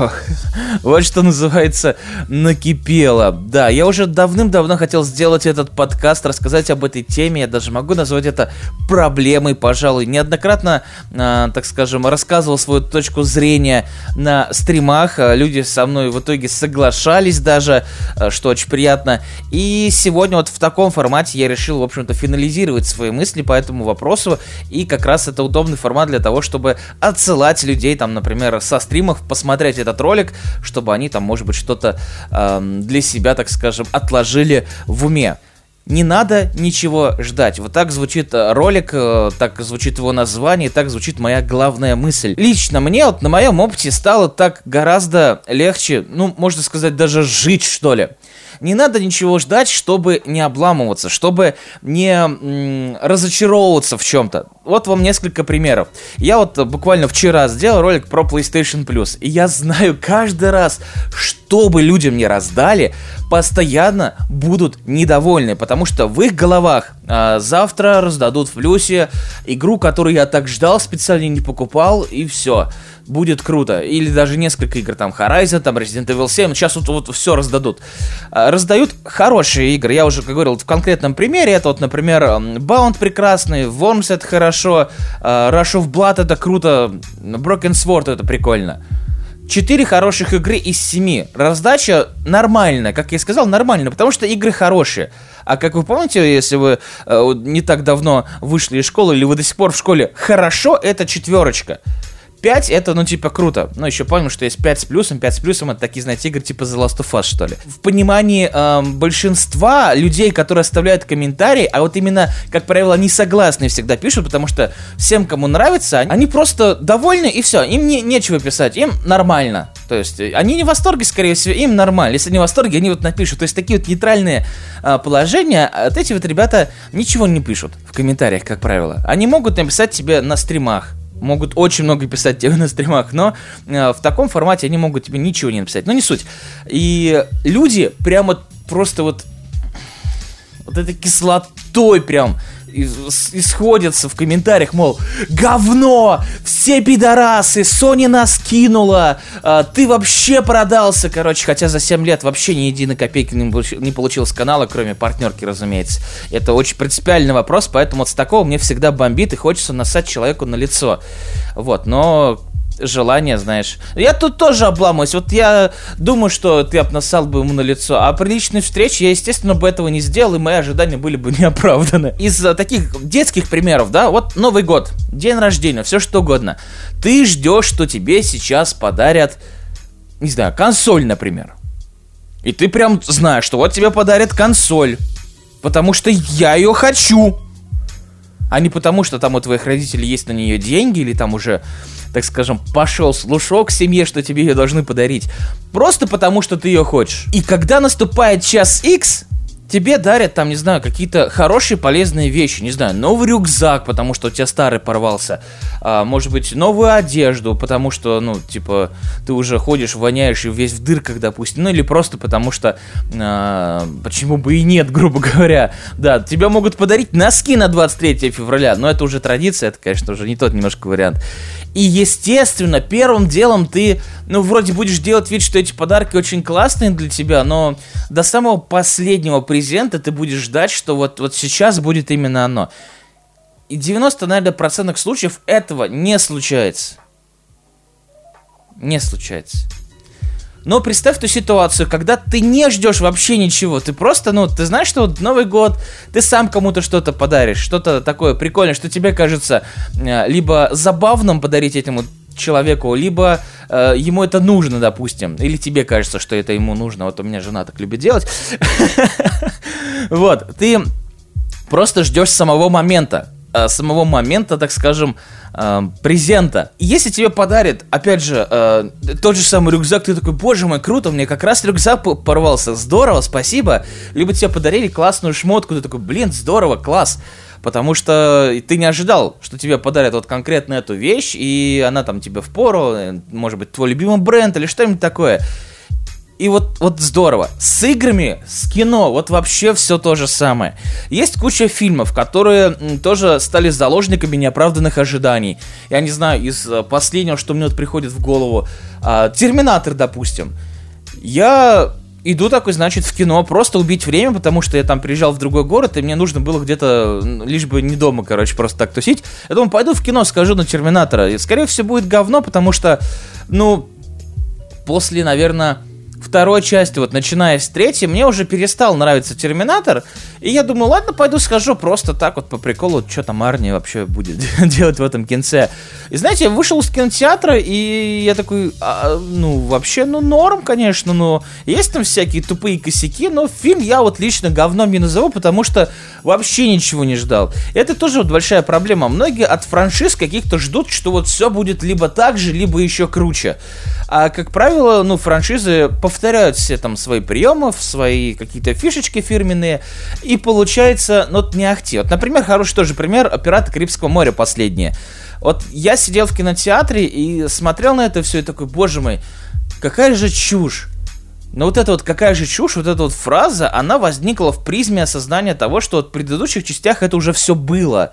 Ох, вот что называется накипело. Да, я уже давным-давно хотел сделать этот подкаст, рассказать об этой теме. Я даже могу назвать это проблемой, пожалуй. Неоднократно, э, так скажем, рассказывал свою точку зрения на стримах. А, люди со мной в итоге соглашались даже, э, что очень приятно. И сегодня вот в таком формате я решил, в общем-то, финализировать свои мысли по этому вопросу. И как раз это удобный формат для того, чтобы отсылать людей, там, например, со стримов, посмотреть этот ролик, чтобы они там, может быть, что-то э, для себя, так скажем, отложили в уме. Не надо ничего ждать. Вот так звучит э, ролик, э, так звучит его название, так звучит моя главная мысль. Лично мне вот на моем опыте стало так гораздо легче, ну, можно сказать, даже жить, что ли. Не надо ничего ждать, чтобы не обламываться, чтобы не м- разочаровываться в чем-то. Вот вам несколько примеров. Я вот буквально вчера сделал ролик про PlayStation Plus, и я знаю каждый раз, что бы людям не раздали, постоянно будут недовольны, потому что в их головах а, завтра раздадут в плюсе игру, которую я так ждал, специально не покупал, и все будет круто. Или даже несколько игр, там Horizon, там Resident Evil 7, сейчас вот, вот все раздадут. А, раздают хорошие игры, я уже как говорил в конкретном примере, это вот, например, Bound прекрасный, Worms это хорошо, а, Rush of Blood это круто, Broken Sword это прикольно. Четыре хороших игры из семи. Раздача нормальная, как я и сказал, нормальная, потому что игры хорошие. А как вы помните, если вы э, не так давно вышли из школы, или вы до сих пор в школе, хорошо это четверочка. 5 это, ну, типа, круто. Ну, еще помним, что есть 5 с плюсом. 5 с плюсом это такие, знаете, игры типа The Last of Us, что ли. В понимании э, большинства людей, которые оставляют комментарии, а вот именно, как правило, они согласны всегда пишут, потому что всем, кому нравится, они просто довольны и все. Им не, нечего писать, им нормально. То есть, э, они не в восторге, скорее всего, им нормально. Если не в восторге, они вот напишут. То есть, такие вот нейтральные э, положения, от эти вот ребята ничего не пишут в комментариях, как правило. Они могут написать тебе на стримах могут очень много писать тебе на стримах, но э, в таком формате они могут тебе ничего не написать. Но не суть. И люди прямо просто вот вот этой кислотой прям исходятся в комментариях, мол, говно, все пидорасы, Sony нас кинула, а, ты вообще продался, короче, хотя за 7 лет вообще ни единой копейки не получил, с канала, кроме партнерки, разумеется. Это очень принципиальный вопрос, поэтому вот с такого мне всегда бомбит и хочется насать человеку на лицо. Вот, но желание, знаешь. Я тут тоже обламываюсь. Вот я думаю, что ты обнасал бы ему на лицо. А при личной встрече я, естественно, бы этого не сделал, и мои ожидания были бы неоправданы. Из таких детских примеров, да, вот Новый год, день рождения, все что угодно. Ты ждешь, что тебе сейчас подарят, не знаю, консоль, например. И ты прям знаешь, что вот тебе подарят консоль. Потому что я ее хочу. А не потому, что там у твоих родителей есть на нее деньги, или там уже так скажем, пошел слушок семье, что тебе ее должны подарить. Просто потому, что ты ее хочешь. И когда наступает час X, тебе дарят там, не знаю, какие-то хорошие полезные вещи, не знаю, новый рюкзак, потому что у тебя старый порвался, а, может быть, новую одежду, потому что, ну, типа, ты уже ходишь, воняешь и весь в дырках, допустим, ну или просто потому что, а, почему бы и нет, грубо говоря, да, тебя могут подарить носки на 23 февраля, но это уже традиция, это, конечно, уже не тот немножко вариант. И, естественно, первым делом ты, ну, вроде будешь делать вид, что эти подарки очень классные для тебя, но до самого последнего презента ты будешь ждать, что вот, вот сейчас будет именно оно. И 90, наверное, процентных случаев этого не случается. Не случается. Но представь ту ситуацию, когда ты не ждешь вообще ничего, ты просто, ну, ты знаешь, что вот Новый год, ты сам кому-то что-то подаришь, что-то такое прикольное, что тебе кажется э, либо забавным подарить этому человеку, либо э, ему это нужно, допустим, или тебе кажется, что это ему нужно. Вот у меня жена так любит делать. Вот, ты просто ждешь самого момента, самого момента, так скажем, э, презента. Если тебе подарят, опять же, э, тот же самый рюкзак, ты такой, боже мой, круто, мне как раз рюкзак порвался, здорово, спасибо. Либо тебе подарили классную шмотку, ты такой, блин, здорово, класс. Потому что ты не ожидал, что тебе подарят вот конкретно эту вещь, и она там тебе в пору, э, может быть, твой любимый бренд или что-нибудь такое. И вот, вот здорово. С играми, с кино, вот вообще все то же самое. Есть куча фильмов, которые тоже стали заложниками неоправданных ожиданий. Я не знаю, из э, последнего, что мне вот приходит в голову, э, Терминатор, допустим. Я иду такой, значит, в кино, просто убить время, потому что я там приезжал в другой город, и мне нужно было где-то, лишь бы не дома, короче, просто так тусить. Я думаю, пойду в кино, скажу на Терминатора. И, скорее всего, будет говно, потому что, ну, после, наверное, второй части, вот начиная с третьей, мне уже перестал нравиться Терминатор, и я думаю, ладно, пойду схожу просто так вот по приколу, что там Арни вообще будет делать в этом кинце. И знаете, я вышел из кинотеатра, и я такой, а, ну, вообще, ну, норм, конечно, но есть там всякие тупые косяки, но фильм я вот лично говном не назову, потому что вообще ничего не ждал. Это тоже вот большая проблема. Многие от франшиз каких-то ждут, что вот все будет либо так же, либо еще круче. А, как правило, ну, франшизы повторяют все там свои приемы, свои какие-то фишечки фирменные, и получается, ну, вот не ахти. Вот, например, хороший тоже пример, «Пираты Карибского моря» последние. Вот я сидел в кинотеатре и смотрел на это все и такой, боже мой, какая же чушь. Но вот эта вот какая же чушь, вот эта вот фраза, она возникла в призме осознания того, что вот в предыдущих частях это уже все было.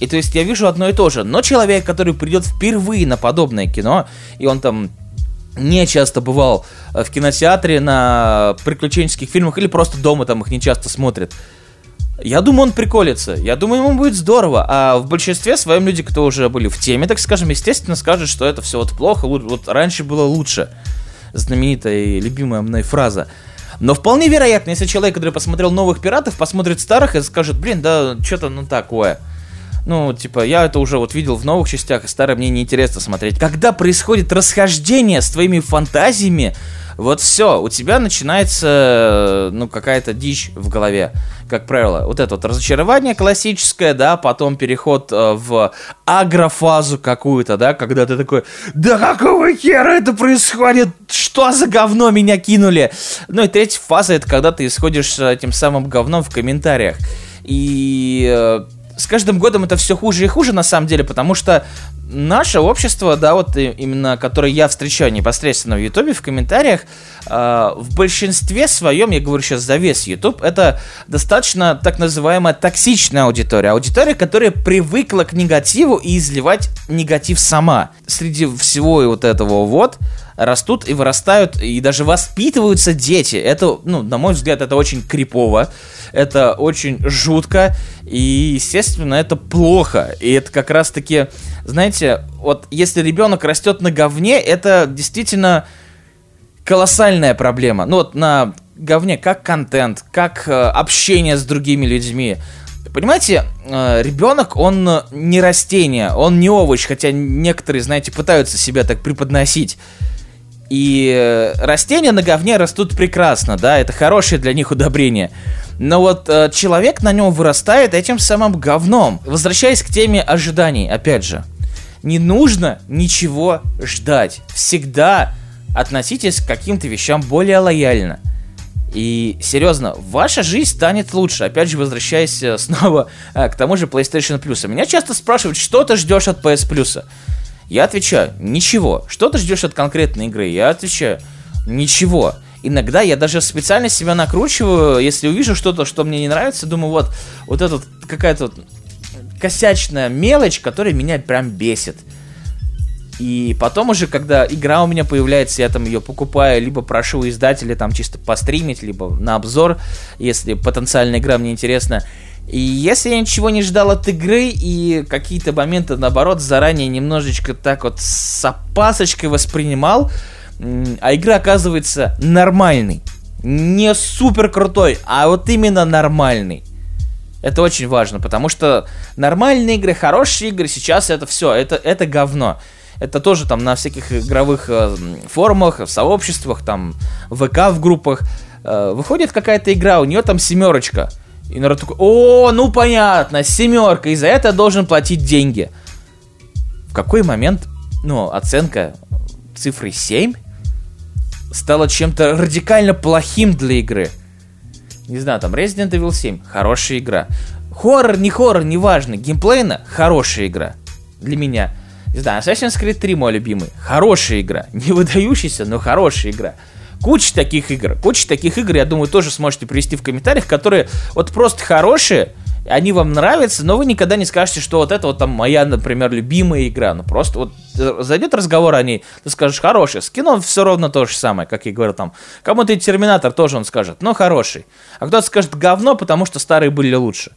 И то есть я вижу одно и то же. Но человек, который придет впервые на подобное кино, и он там не часто бывал э, в кинотеатре на приключенческих фильмах или просто дома там их не часто смотрит. Я думаю, он приколится. Я думаю, ему будет здорово. А в большинстве своем люди, кто уже были в теме, так скажем, естественно, скажут, что это все вот плохо. Вот раньше было лучше. Знаменитая и любимая мной фраза. Но вполне вероятно, если человек, который посмотрел новых пиратов, посмотрит старых и скажет, блин, да что-то ну такое. Ну, типа, я это уже вот видел в новых частях, и старое мне неинтересно смотреть. Когда происходит расхождение с твоими фантазиями, вот все, у тебя начинается, ну, какая-то дичь в голове, как правило. Вот это вот разочарование классическое, да, потом переход э, в агрофазу какую-то, да, когда ты такой, да какого хера это происходит? Что за говно меня кинули? Ну и третья фаза, это когда ты исходишь этим самым говном в комментариях. И э, с каждым годом это все хуже и хуже на самом деле, потому что наше общество, да, вот именно, которое я встречаю непосредственно в Ютубе, в комментариях, э, в большинстве своем, я говорю сейчас за весь Ютуб, это достаточно так называемая токсичная аудитория. Аудитория, которая привыкла к негативу и изливать негатив сама. Среди всего и вот этого вот, растут и вырастают, и даже воспитываются дети. Это, ну, на мой взгляд, это очень крипово, это очень жутко, и, естественно, это плохо. И это как раз-таки, знаете, вот если ребенок растет на говне, это действительно колоссальная проблема. Ну вот на говне как контент, как э, общение с другими людьми. Понимаете, э, ребенок, он не растение, он не овощ, хотя некоторые, знаете, пытаются себя так преподносить. И э, растения на говне растут прекрасно, да, это хорошее для них удобрение. Но вот э, человек на нем вырастает этим самым говном. Возвращаясь к теме ожиданий, опять же. Не нужно ничего ждать. Всегда относитесь к каким-то вещам более лояльно. И серьезно, ваша жизнь станет лучше. Опять же, возвращаясь э, снова э, к тому же PlayStation Plus. Меня часто спрашивают, что ты ждешь от PS Plus. Я отвечаю, ничего. Что ты ждешь от конкретной игры? Я отвечаю, ничего. Иногда я даже специально себя накручиваю, если увижу что-то, что мне не нравится, думаю, вот, вот это какая-то вот косячная мелочь, которая меня прям бесит. И потом уже, когда игра у меня появляется, я там ее покупаю, либо прошу издателя там чисто постримить, либо на обзор, если потенциальная игра мне интересна. И если я ничего не ждал от игры и какие-то моменты, наоборот, заранее немножечко так вот с опасочкой воспринимал, а игра оказывается нормальной. Не супер крутой, а вот именно нормальный. Это очень важно, потому что нормальные игры, хорошие игры, сейчас это все, это, это говно. Это тоже там на всяких игровых э, форумах, в сообществах, там, в ВК в группах. Э, выходит какая-то игра, у нее там семерочка. И народ такой, о, ну понятно, семерка, и за это должен платить деньги. В какой момент, ну, оценка цифры 7 стала чем-то радикально плохим для игры? Не знаю, там Resident Evil 7, хорошая игра. Хоррор, не хоррор, неважно, геймплейно, хорошая игра. Для меня. Не знаю, Assassin's Creed 3 мой любимый, хорошая игра. Не выдающаяся, но хорошая игра. Куча таких игр. Куча таких игр, я думаю, тоже сможете привести в комментариях, которые вот просто хорошие, они вам нравятся, но вы никогда не скажете, что вот это вот там моя, например, любимая игра. Ну просто вот зайдет разговор о ней, ты скажешь, хороший. С кино все ровно то же самое, как я говорил там. Кому-то и Терминатор тоже он скажет, но хороший. А кто-то скажет говно, потому что старые были лучше.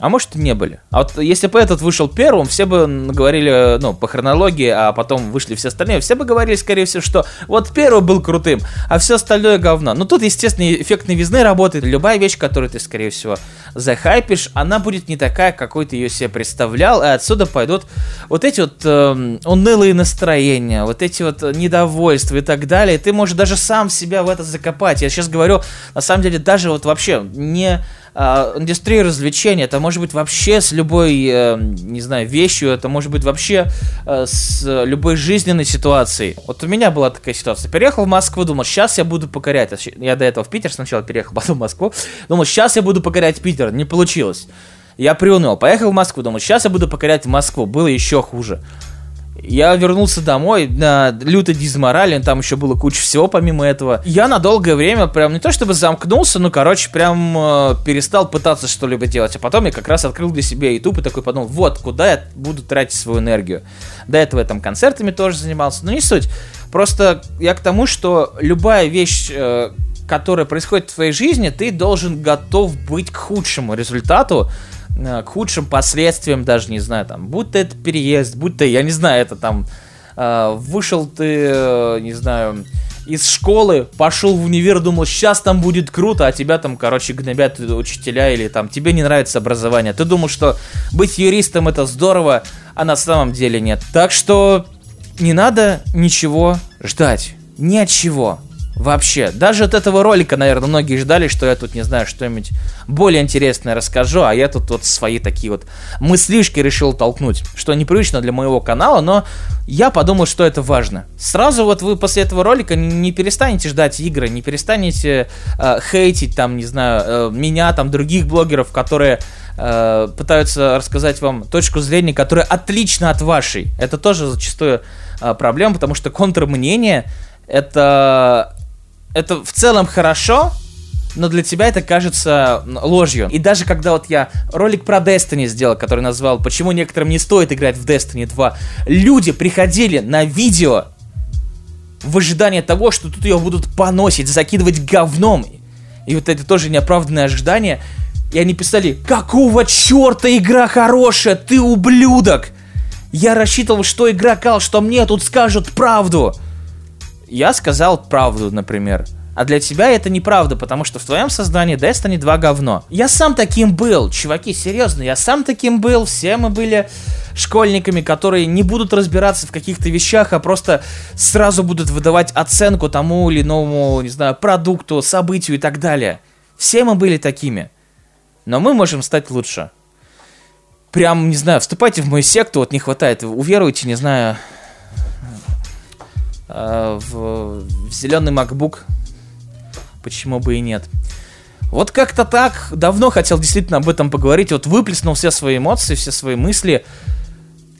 А может и не были. А вот если бы этот вышел первым, все бы говорили, ну, по хронологии, а потом вышли все остальные, все бы говорили, скорее всего, что вот первый был крутым, а все остальное говно. Ну, тут, естественно, эффект новизны работает. Любая вещь, которую ты, скорее всего, захайпишь, она будет не такая, какой ты ее себе представлял, и отсюда пойдут вот эти вот э, унылые настроения, вот эти вот недовольства и так далее. Ты можешь даже сам себя в это закопать. Я сейчас говорю, на самом деле, даже вот вообще не э, индустрия развлечений, это может быть вообще с любой, э, не знаю, вещью, это может быть вообще э, с любой жизненной ситуацией. Вот у меня была такая ситуация. Переехал в Москву, думал, сейчас я буду покорять. Я до этого в Питер сначала переехал, потом в Москву. Думал, сейчас я буду покорять Питер. Не получилось. Я приуныл. Поехал в Москву, думал, сейчас я буду покорять Москву. Было еще хуже. Я вернулся домой на лютой дизморали, там еще было куча всего помимо этого. Я на долгое время прям не то чтобы замкнулся, но, короче, прям э, перестал пытаться что-либо делать. А потом я как раз открыл для себя YouTube и такой подумал, вот, куда я буду тратить свою энергию. До этого я там концертами тоже занимался, но не суть. Просто я к тому, что любая вещь, э, которая происходит в твоей жизни, ты должен готов быть к худшему результату, к худшим последствиям, даже не знаю, там, будь то это переезд, будь то, я не знаю, это там, э, вышел ты, э, не знаю, из школы, пошел в универ, думал, сейчас там будет круто, а тебя там, короче, гнобят учителя или там тебе не нравится образование. Ты думал, что быть юристом это здорово, а на самом деле нет. Так что не надо ничего ждать. Ни от чего. Вообще, даже от этого ролика, наверное, многие ждали, что я тут, не знаю, что-нибудь более интересное расскажу, а я тут вот свои такие вот мыслишки решил толкнуть, что непривычно для моего канала, но я подумал, что это важно. Сразу вот вы после этого ролика не перестанете ждать игры, не перестанете э, хейтить там, не знаю, э, меня, там, других блогеров, которые э, пытаются рассказать вам точку зрения, которая отлична от вашей. Это тоже зачастую э, проблема, потому что контрмнение это это в целом хорошо, но для тебя это кажется ложью. И даже когда вот я ролик про Destiny сделал, который назвал «Почему некоторым не стоит играть в Destiny 2», люди приходили на видео в ожидании того, что тут ее будут поносить, закидывать говном. И вот это тоже неоправданное ожидание. И они писали, какого черта игра хорошая, ты ублюдок! Я рассчитывал, что игра кал, что мне тут скажут правду я сказал правду, например. А для тебя это неправда, потому что в твоем сознании Destiny 2 говно. Я сам таким был, чуваки, серьезно, я сам таким был, все мы были школьниками, которые не будут разбираться в каких-то вещах, а просто сразу будут выдавать оценку тому или иному, не знаю, продукту, событию и так далее. Все мы были такими. Но мы можем стать лучше. Прям, не знаю, вступайте в мою секту, вот не хватает, уверуйте, не знаю, Э, в, в зеленый MacBook. Почему бы и нет? Вот как-то так. Давно хотел действительно об этом поговорить. Вот выплеснул все свои эмоции, все свои мысли.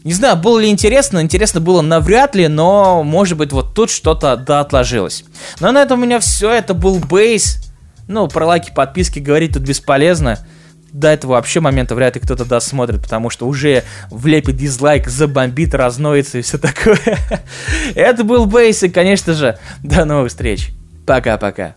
Не знаю, было ли интересно, интересно было навряд ли, но может быть вот тут что-то да отложилось. Но на этом у меня все, это был Бейс. Ну, про лайки, подписки говорить тут бесполезно до этого вообще момента вряд ли кто-то досмотрит, потому что уже влепит дизлайк, забомбит, разноется и все такое. Это был Бейс, и, конечно же, до новых встреч. Пока-пока.